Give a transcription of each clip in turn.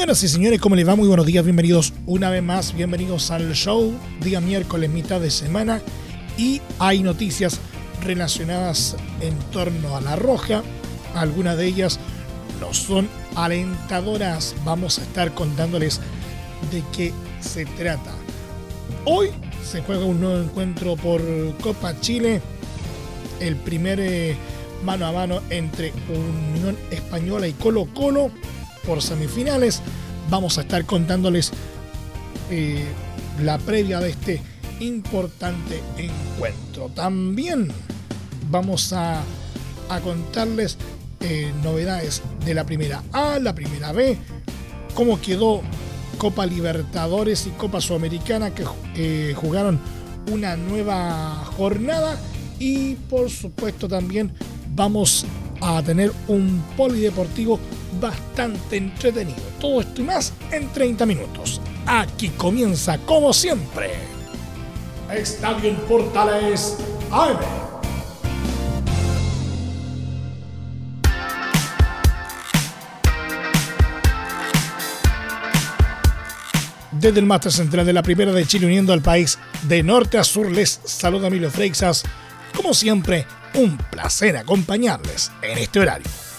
Señoras y señores, ¿cómo les va? Muy buenos días, bienvenidos una vez más, bienvenidos al show, día miércoles, mitad de semana, y hay noticias relacionadas en torno a la roja, algunas de ellas no son alentadoras, vamos a estar contándoles de qué se trata. Hoy se juega un nuevo encuentro por Copa Chile, el primer eh, mano a mano entre Unión Española y Colo Colo por semifinales. Vamos a estar contándoles eh, la previa de este importante encuentro. También vamos a, a contarles eh, novedades de la primera A, la primera B, cómo quedó Copa Libertadores y Copa Sudamericana que eh, jugaron una nueva jornada y por supuesto también vamos a tener un polideportivo bastante entretenido. Todo esto y más en 30 minutos. Aquí comienza, como siempre, Estadio en Portales AM. Desde el máster central de la Primera de Chile uniendo al país de norte a sur les saluda Emilio Freixas. Como siempre, un placer acompañarles en este horario.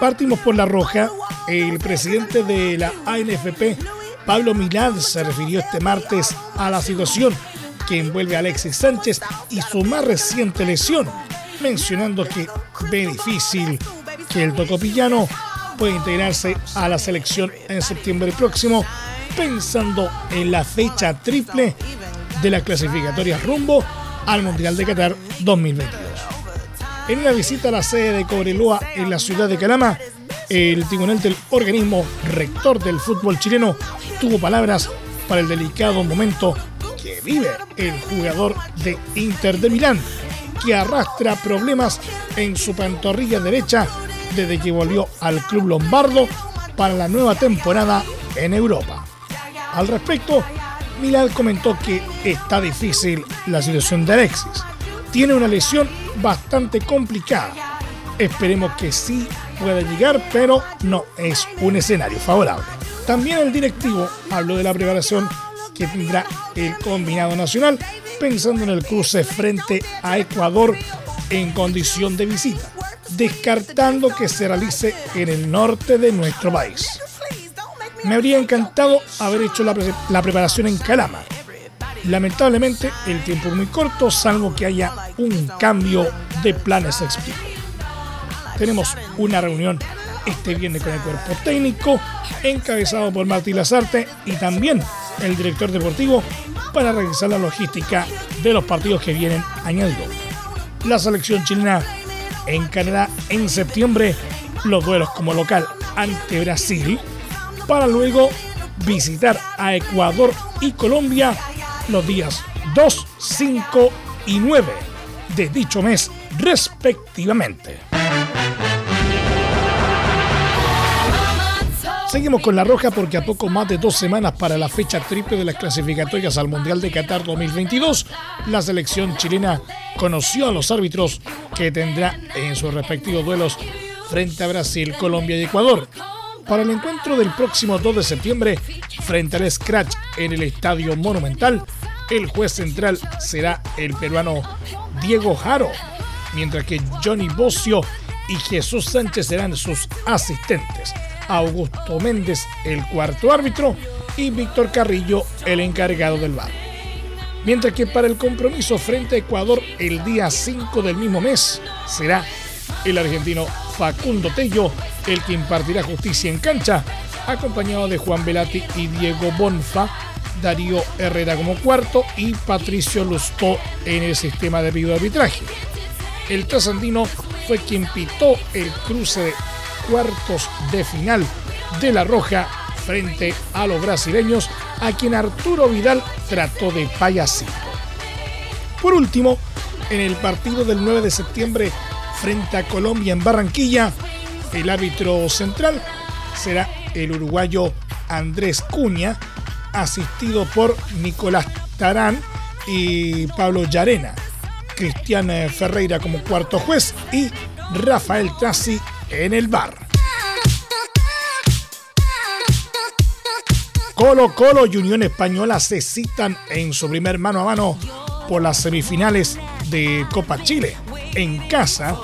Partimos por la roja. El presidente de la ANFP, Pablo Milán, se refirió este martes a la situación que envuelve a Alexis Sánchez y su más reciente lesión, mencionando que ve difícil que el tocopillano pueda integrarse a la selección en septiembre próximo, pensando en la fecha triple de las clasificatorias rumbo al Mundial de Qatar 2022. En una visita a la sede de Cobreloa en la ciudad de Calama, el tribunal del organismo rector del fútbol chileno tuvo palabras para el delicado momento que vive el jugador de Inter de Milán, que arrastra problemas en su pantorrilla derecha desde que volvió al club lombardo para la nueva temporada en Europa. Al respecto, Milán comentó que está difícil la situación de Alexis. Tiene una lesión bastante complicada. Esperemos que sí pueda llegar, pero no es un escenario favorable. También el directivo habló de la preparación que tendrá el combinado nacional, pensando en el cruce frente a Ecuador en condición de visita, descartando que se realice en el norte de nuestro país. Me habría encantado haber hecho la, la preparación en Calama, Lamentablemente el tiempo es muy corto, salvo que haya un cambio de planes explico. Tenemos una reunión este viernes con el cuerpo técnico, encabezado por Martín Lazarte y también el director deportivo para realizar la logística de los partidos que vienen añadido. La selección chilena encarará en septiembre los duelos como local ante Brasil para luego visitar a Ecuador y Colombia los días 2, 5 y 9 de dicho mes respectivamente. Seguimos con la roja porque a poco más de dos semanas para la fecha triple de las clasificatorias al Mundial de Qatar 2022, la selección chilena conoció a los árbitros que tendrá en sus respectivos duelos frente a Brasil, Colombia y Ecuador. Para el encuentro del próximo 2 de septiembre frente al Scratch en el Estadio Monumental, el juez central será el peruano Diego Jaro, mientras que Johnny Bocio y Jesús Sánchez serán sus asistentes. Augusto Méndez, el cuarto árbitro, y Víctor Carrillo, el encargado del bar. Mientras que para el compromiso frente a Ecuador el día 5 del mismo mes será el argentino Facundo Tello el que impartirá justicia en cancha, acompañado de Juan Velati y Diego Bonfa, Darío Herrera como cuarto y Patricio Lustó en el sistema de video arbitraje. El trasandino fue quien pitó el cruce cuartos de final de la Roja frente a los brasileños, a quien Arturo Vidal trató de payasito. Por último, en el partido del 9 de septiembre frente a Colombia en Barranquilla, el árbitro central será el uruguayo Andrés Cuña, asistido por Nicolás Tarán y Pablo Llarena, Cristian Ferreira como cuarto juez y Rafael Tassi en el bar. Colo Colo y Unión Española se citan en su primer mano a mano por las semifinales de Copa Chile en casa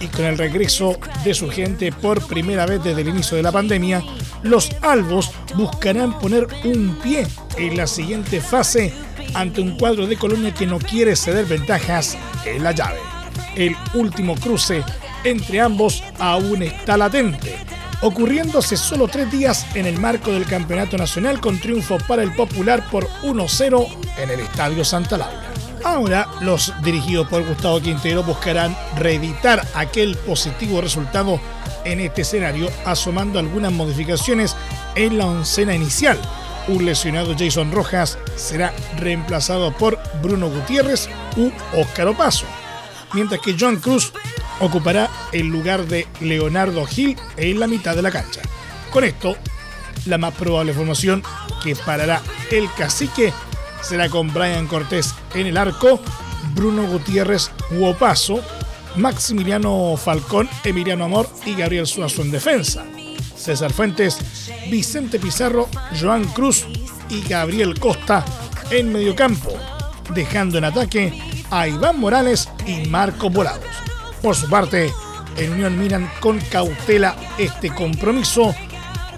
y con el regreso de su gente por primera vez desde el inicio de la pandemia, los albos buscarán poner un pie en la siguiente fase ante un cuadro de Colonia que no quiere ceder ventajas en la llave. El último cruce entre ambos aún está latente, ocurriéndose solo tres días en el marco del Campeonato Nacional con triunfo para el Popular por 1-0 en el Estadio Santa Laura. Ahora, los dirigidos por Gustavo Quintero buscarán reeditar aquel positivo resultado en este escenario, asomando algunas modificaciones en la oncena inicial. Un lesionado Jason Rojas será reemplazado por Bruno Gutiérrez u Óscar Opaso, mientras que John Cruz ocupará el lugar de Leonardo Gil en la mitad de la cancha. Con esto, la más probable formación que parará el cacique será con Brian Cortés en el arco, Bruno Gutiérrez Huopaso, Maximiliano Falcón, Emiliano Amor y Gabriel Suazo en defensa. César Fuentes, Vicente Pizarro, Joan Cruz y Gabriel Costa en mediocampo, dejando en ataque a Iván Morales y Marco Volados. Por su parte, en Unión miran con cautela este compromiso,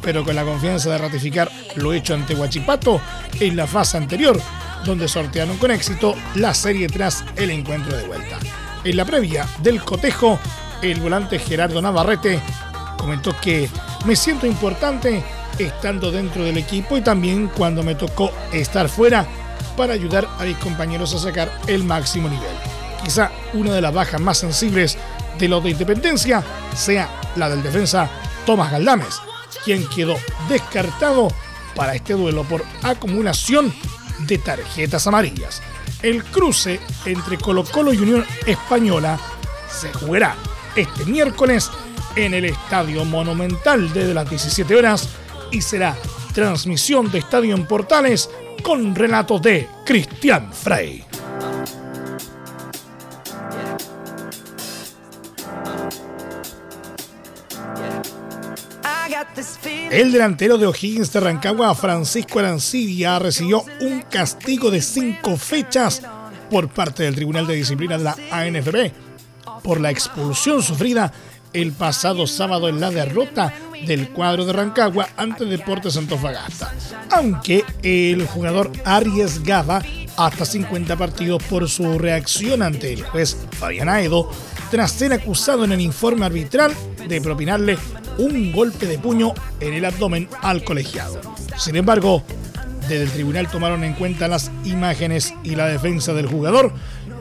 pero con la confianza de ratificar lo hecho ante Huachipato en la fase anterior, donde sortearon con éxito la serie tras el encuentro de vuelta. En la previa del cotejo, el volante Gerardo Navarrete comentó que me siento importante estando dentro del equipo y también cuando me tocó estar fuera para ayudar a mis compañeros a sacar el máximo nivel. Quizá una de las bajas más sensibles de los de Independencia sea la del defensa Tomás Galdames, quien quedó descartado para este duelo por acumulación de tarjetas amarillas. El cruce entre Colo Colo y Unión Española se jugará este miércoles en el Estadio Monumental desde las 17 horas y será transmisión de Estadio en Portales con relatos de Cristian Frey. El delantero de O'Higgins de Rancagua, Francisco Arancibia, recibió un castigo de cinco fechas por parte del Tribunal de Disciplina de la ANFB por la expulsión sufrida el pasado sábado en la derrota del cuadro de Rancagua ante Deportes Antofagasta. Aunque el jugador arriesgaba hasta 50 partidos por su reacción ante el juez Fabián Aedo tras ser acusado en el informe arbitral de propinarle un golpe de puño en el abdomen al colegiado. Sin embargo, desde el tribunal tomaron en cuenta las imágenes y la defensa del jugador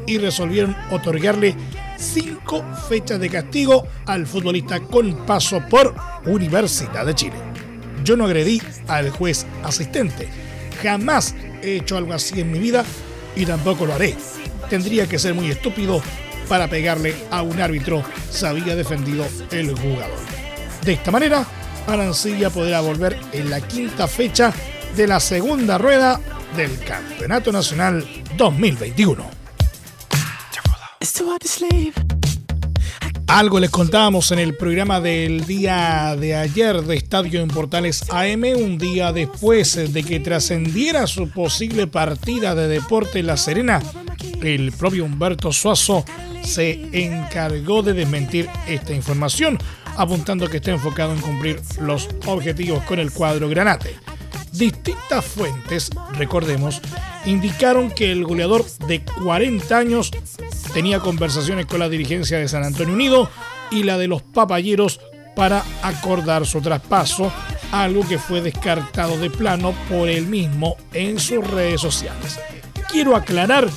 y resolvieron otorgarle cinco fechas de castigo al futbolista con paso por Universidad de Chile. Yo no agredí al juez asistente. Jamás he hecho algo así en mi vida y tampoco lo haré. Tendría que ser muy estúpido para pegarle a un árbitro, se había defendido el jugador. De esta manera, Arancilla podrá volver en la quinta fecha de la segunda rueda del Campeonato Nacional 2021. Algo les contábamos en el programa del día de ayer de Estadio en Portales AM, un día después de que trascendiera su posible partida de deporte en La Serena, el propio Humberto Suazo se encargó de desmentir esta información, apuntando que está enfocado en cumplir los objetivos con el cuadro Granate. Distintas fuentes, recordemos, indicaron que el goleador de 40 años tenía conversaciones con la dirigencia de San Antonio Unido y la de los papayeros para acordar su traspaso, algo que fue descartado de plano por él mismo en sus redes sociales. Quiero aclarar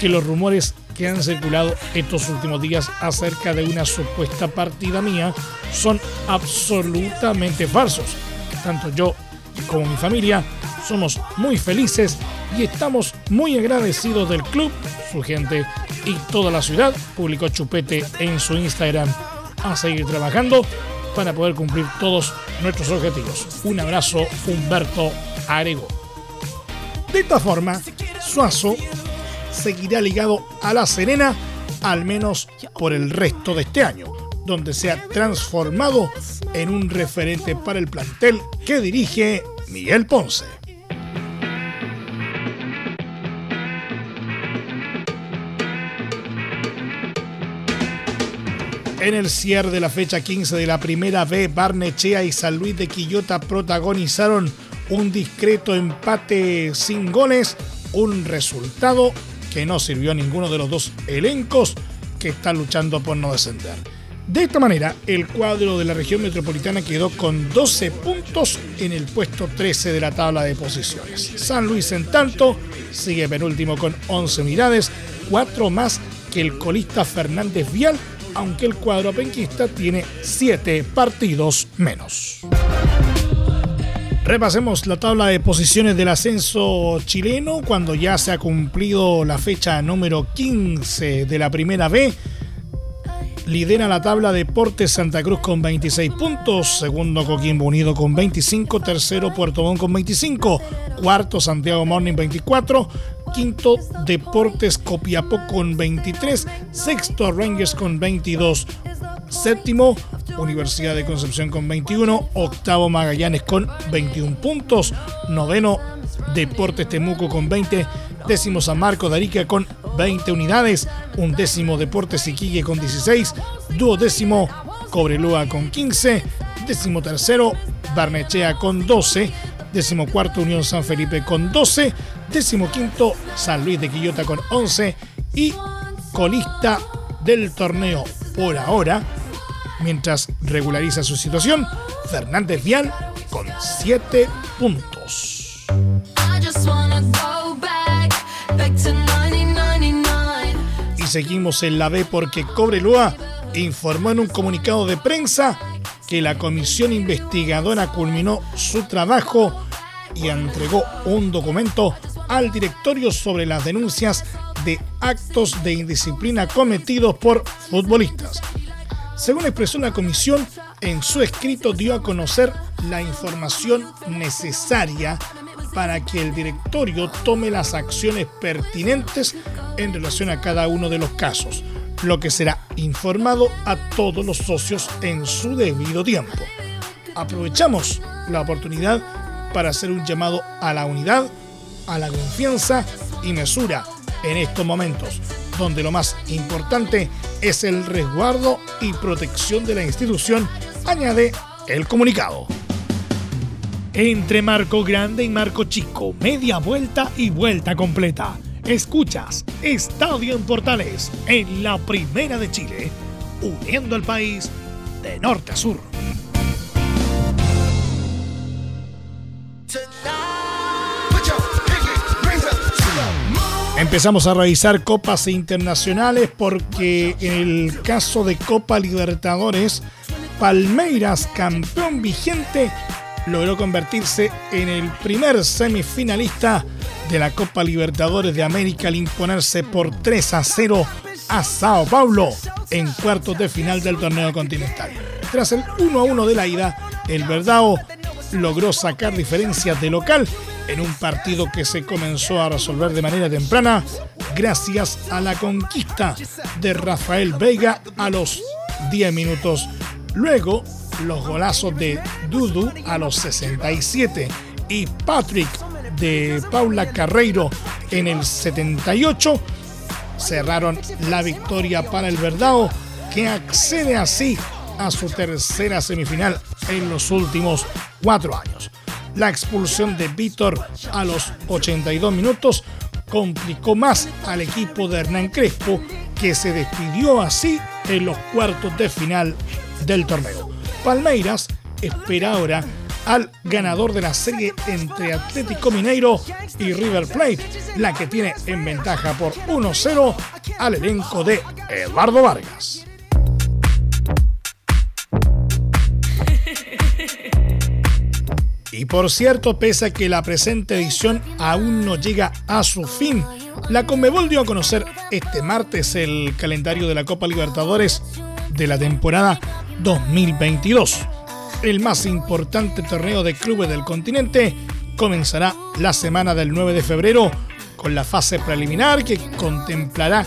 que los rumores que han circulado estos últimos días acerca de una supuesta partida mía son absolutamente falsos. Tanto yo como mi familia somos muy felices y estamos muy agradecidos del club, su gente y toda la ciudad, publicó Chupete en su Instagram. A seguir trabajando para poder cumplir todos nuestros objetivos. Un abrazo, Humberto Arego. De esta forma, Suazo seguirá ligado a La Serena, al menos por el resto de este año, donde se ha transformado en un referente para el plantel que dirige Miguel Ponce. En el cierre de la fecha 15 de la primera B, Barnechea y San Luis de Quillota protagonizaron un discreto empate sin goles, un resultado que no sirvió a ninguno de los dos elencos que están luchando por no descender. De esta manera, el cuadro de la región metropolitana quedó con 12 puntos en el puesto 13 de la tabla de posiciones. San Luis, en tanto, sigue penúltimo con 11 unidades, 4 más que el colista Fernández Vial aunque el cuadro penquista tiene 7 partidos menos. Repasemos la tabla de posiciones del ascenso chileno cuando ya se ha cumplido la fecha número 15 de la primera B. Lidera la tabla Deportes Santa Cruz con 26 puntos, segundo Coquimbo Unido con 25, tercero Puerto Montt con 25, cuarto Santiago Morning 24, quinto Deportes Copiapó con 23, sexto Rangers con 22, séptimo Universidad de Concepción con 21, octavo Magallanes con 21 puntos, noveno Deportes Temuco con 20, décimo San Marco de con 20 unidades, un décimo Deportes Iquique con 16, duodécimo Cobreloa con 15, décimo tercero Barnechea con 12, décimo cuarto Unión San Felipe con 12, quinto San Luis de Quillota con 11 y colista del torneo por ahora, mientras regulariza su situación, Fernández Vial con 7 puntos. Y seguimos en la B porque Cobreloa informó en un comunicado de prensa que la comisión investigadora culminó su trabajo y entregó un documento al directorio sobre las denuncias de actos de indisciplina cometidos por futbolistas. Según expresó la comisión, en su escrito dio a conocer la información necesaria para que el directorio tome las acciones pertinentes en relación a cada uno de los casos, lo que será informado a todos los socios en su debido tiempo. Aprovechamos la oportunidad para hacer un llamado a la unidad a la confianza y mesura en estos momentos, donde lo más importante es el resguardo y protección de la institución, añade el comunicado. Entre marco grande y marco chico, media vuelta y vuelta completa. Escuchas Estadio en Portales en la Primera de Chile, uniendo al país de norte a sur. Empezamos a revisar copas internacionales porque en el caso de Copa Libertadores, Palmeiras, campeón vigente, logró convertirse en el primer semifinalista de la Copa Libertadores de América al imponerse por 3 a 0 a Sao Paulo en cuartos de final del torneo continental. Tras el 1 a 1 de la ida, el Verdao logró sacar diferencias de local en un partido que se comenzó a resolver de manera temprana gracias a la conquista de Rafael Veiga a los 10 minutos. Luego, los golazos de Dudu a los 67 y Patrick de Paula Carreiro en el 78 cerraron la victoria para el Verdao que accede así a su tercera semifinal en los últimos cuatro años. La expulsión de Víctor a los 82 minutos complicó más al equipo de Hernán Crespo, que se despidió así en los cuartos de final del torneo. Palmeiras espera ahora al ganador de la serie entre Atlético Mineiro y River Plate, la que tiene en ventaja por 1-0 al elenco de Eduardo Vargas. Y por cierto, pese a que la presente edición aún no llega a su fin, la Conmebol dio a conocer este martes el calendario de la Copa Libertadores de la temporada 2022. El más importante torneo de clubes del continente comenzará la semana del 9 de febrero con la fase preliminar que contemplará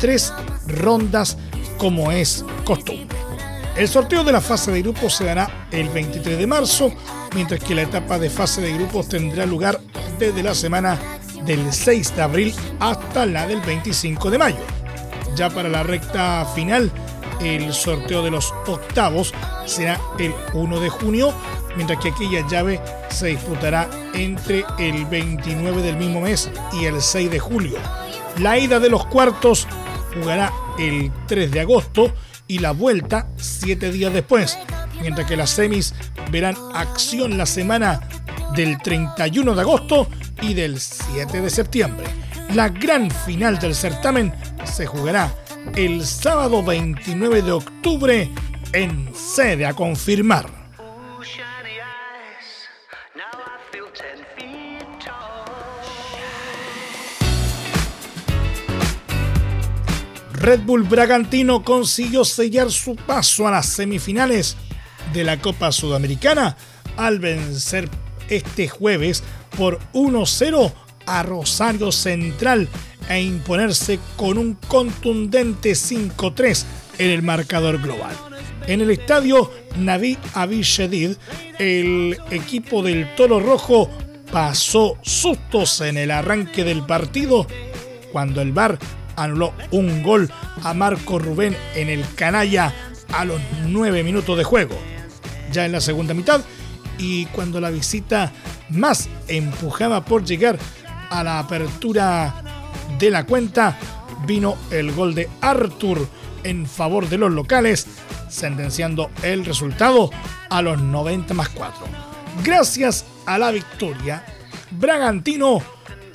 tres rondas como es costumbre. El sorteo de la fase de grupos se dará el 23 de marzo, mientras que la etapa de fase de grupos tendrá lugar desde la semana del 6 de abril hasta la del 25 de mayo. Ya para la recta final, el sorteo de los octavos será el 1 de junio, mientras que aquella llave se disputará entre el 29 del mismo mes y el 6 de julio. La ida de los cuartos jugará el 3 de agosto y la vuelta siete días después, mientras que las semis verán acción la semana del 31 de agosto y del 7 de septiembre. La gran final del certamen se jugará el sábado 29 de octubre en sede a confirmar. Red Bull Bragantino consiguió sellar su paso a las semifinales de la Copa Sudamericana al vencer este jueves por 1-0 a Rosario Central e imponerse con un contundente 5-3 en el marcador global. En el estadio Naví Avishedid, el equipo del Toro Rojo pasó sustos en el arranque del partido cuando el VAR anuló un gol a Marco Rubén en el canalla a los nueve minutos de juego. Ya en la segunda mitad y cuando la visita más empujaba por llegar a la apertura de la cuenta, vino el gol de Arthur en favor de los locales, sentenciando el resultado a los 90 más 4. Gracias a la victoria, Bragantino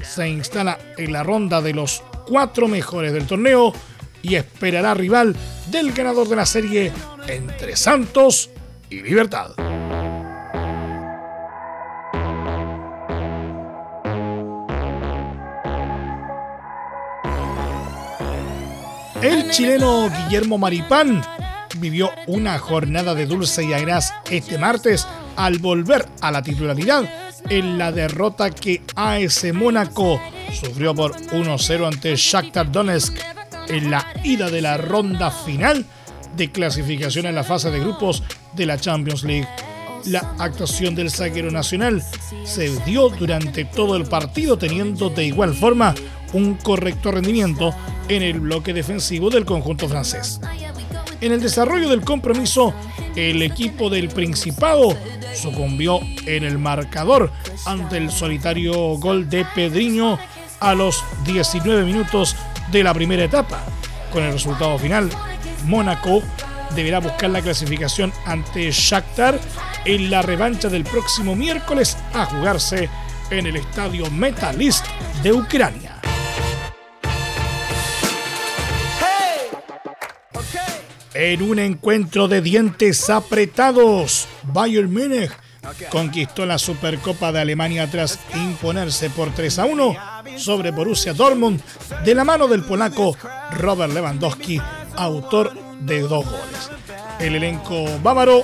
se instala en la ronda de los cuatro mejores del torneo y esperará rival del ganador de la serie entre Santos y Libertad. El chileno Guillermo Maripán vivió una jornada de dulce y agraz este martes al volver a la titularidad en la derrota que AS Mónaco sufrió por 1-0 ante Shakhtar Donetsk en la ida de la ronda final de clasificación en la fase de grupos de la Champions League. La actuación del zaguero nacional se dio durante todo el partido teniendo de igual forma un correcto rendimiento en el bloque defensivo del conjunto francés. En el desarrollo del compromiso, el equipo del Principado sucumbió en el marcador ante el solitario gol de Pedriño a los 19 minutos de la primera etapa. Con el resultado final, Mónaco deberá buscar la clasificación ante Shakhtar en la revancha del próximo miércoles a jugarse en el estadio Metalist de Ucrania. En un encuentro de dientes apretados, Bayern Múnich conquistó la Supercopa de Alemania tras imponerse por 3 a 1 sobre Borussia Dortmund de la mano del polaco Robert Lewandowski, autor de dos goles. El elenco bávaro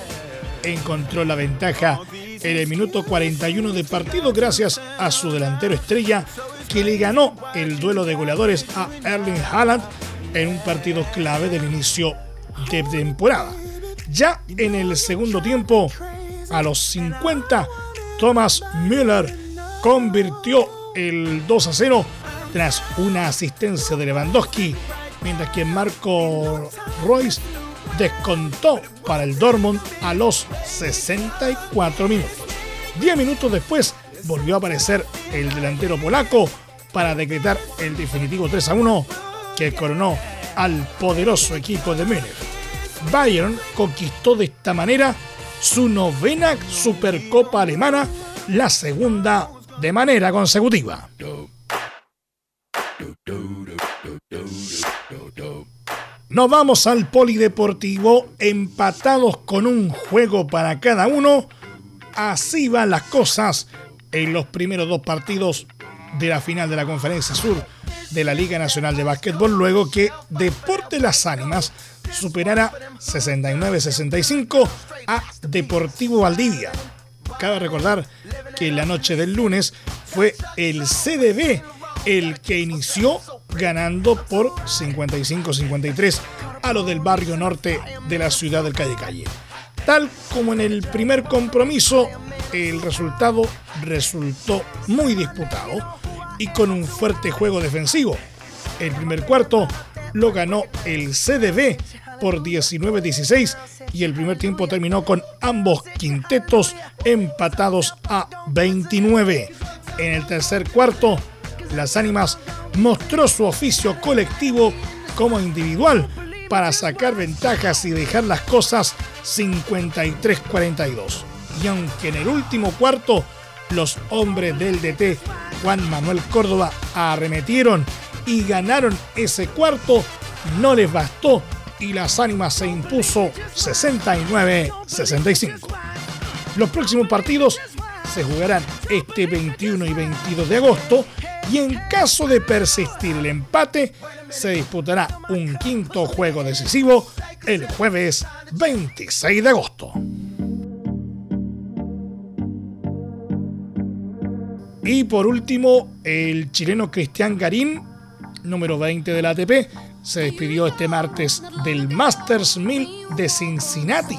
encontró la ventaja en el minuto 41 de partido gracias a su delantero estrella que le ganó el duelo de goleadores a Erling Haaland en un partido clave del inicio de temporada. Ya en el segundo tiempo, a los 50, Thomas Müller convirtió el 2 a 0 tras una asistencia de Lewandowski, mientras que Marco Royce descontó para el Dortmund a los 64 minutos. Diez minutos después volvió a aparecer el delantero polaco para decretar el definitivo 3 a 1 que coronó al poderoso equipo de Müller. Bayern conquistó de esta manera su novena Supercopa Alemana, la segunda de manera consecutiva. Nos vamos al polideportivo empatados con un juego para cada uno. Así van las cosas en los primeros dos partidos de la final de la Conferencia Sur de la Liga Nacional de Básquetbol, luego que Deporte Las Ánimas superara 69-65 a Deportivo Valdivia. Cabe recordar que la noche del lunes fue el CDB el que inició ganando por 55-53 a lo del barrio norte de la ciudad del Calle Calle. Tal como en el primer compromiso, el resultado resultó muy disputado y con un fuerte juego defensivo. El primer cuarto lo ganó el CDB por 19-16 y el primer tiempo terminó con ambos quintetos empatados a 29. En el tercer cuarto, las ánimas mostró su oficio colectivo como individual para sacar ventajas y dejar las cosas 53-42. Y aunque en el último cuarto los hombres del DT Juan Manuel Córdoba arremetieron y ganaron ese cuarto, no les bastó y las ánimas se impuso 69-65. Los próximos partidos se jugarán este 21 y 22 de agosto y en caso de persistir el empate se disputará un quinto juego decisivo el jueves 26 de agosto. Y por último, el chileno Cristian Garín, número 20 de la ATP, se despidió este martes del Masters 1000 de Cincinnati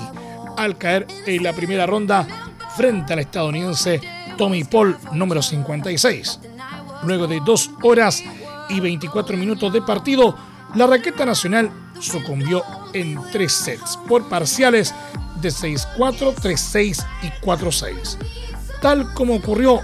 al caer en la primera ronda frente al estadounidense Tommy Paul, número 56. Luego de dos horas y 24 minutos de partido, la raqueta nacional sucumbió en tres sets por parciales de 6-4, 3-6 y 4-6. Tal como ocurrió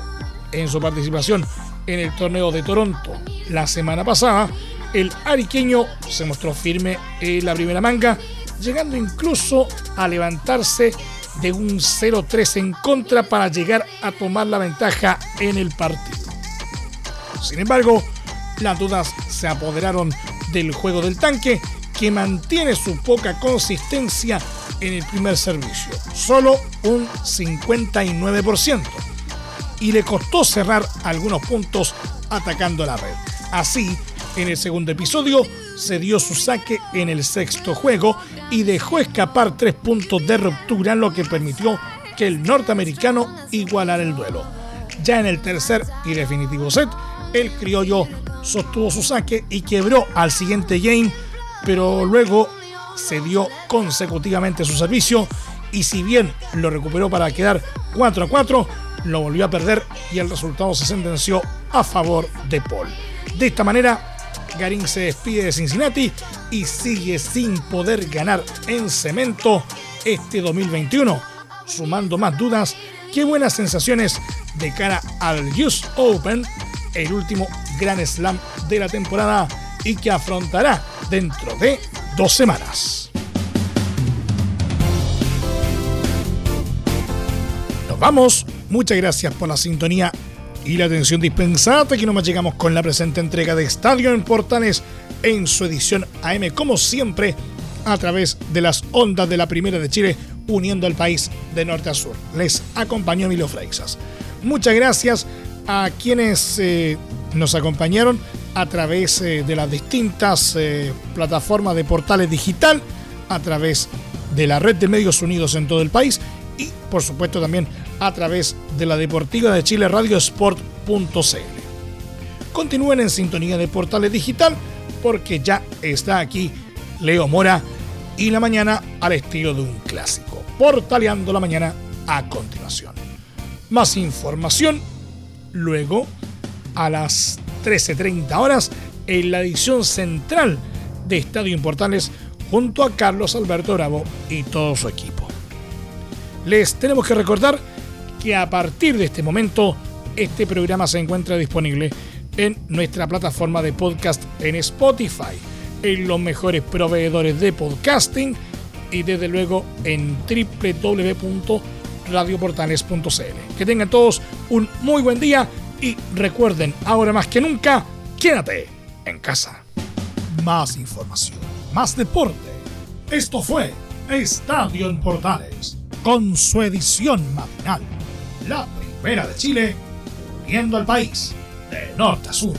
en su participación en el torneo de Toronto la semana pasada, el ariqueño se mostró firme en la primera manga, llegando incluso a levantarse de un 0-3 en contra para llegar a tomar la ventaja en el partido. Sin embargo, las dudas se apoderaron del juego del tanque, que mantiene su poca consistencia en el primer servicio, solo un 59% y le costó cerrar algunos puntos atacando la red. Así, en el segundo episodio, se dio su saque en el sexto juego y dejó escapar tres puntos de ruptura, lo que permitió que el norteamericano igualara el duelo. Ya en el tercer y definitivo set, el criollo sostuvo su saque y quebró al siguiente game, pero luego se dio consecutivamente su servicio y si bien lo recuperó para quedar 4 a 4, lo volvió a perder y el resultado se sentenció a favor de Paul. De esta manera, Garín se despide de Cincinnati y sigue sin poder ganar en cemento este 2021, sumando más dudas que buenas sensaciones de cara al US Open, el último Grand Slam de la temporada y que afrontará dentro de dos semanas. Nos vamos Muchas gracias por la sintonía y la atención dispensada. Aquí nomás llegamos con la presente entrega de Estadio en Portales en su edición AM, como siempre, a través de las ondas de la Primera de Chile, uniendo al país de norte a sur. Les acompañó Emilio Freixas. Muchas gracias a quienes eh, nos acompañaron a través eh, de las distintas eh, plataformas de portales digital, a través de la red de medios unidos en todo el país y, por supuesto, también a través de la Deportiva de Chile Radio Sport.cl. Continúen en sintonía de Portales Digital porque ya está aquí Leo Mora y la mañana al estilo de un clásico. Portaleando la mañana a continuación. Más información luego a las 13.30 horas en la edición central de Estadio Portales junto a Carlos Alberto Bravo y todo su equipo. Les tenemos que recordar que a partir de este momento este programa se encuentra disponible en nuestra plataforma de podcast en Spotify, en los mejores proveedores de podcasting y desde luego en www.radioportales.cl. Que tengan todos un muy buen día y recuerden, ahora más que nunca, quédate en casa. Más información, más deporte. Esto fue Estadio en Portales, con su edición matinal. La primera de Chile, viendo al país de norte a sur.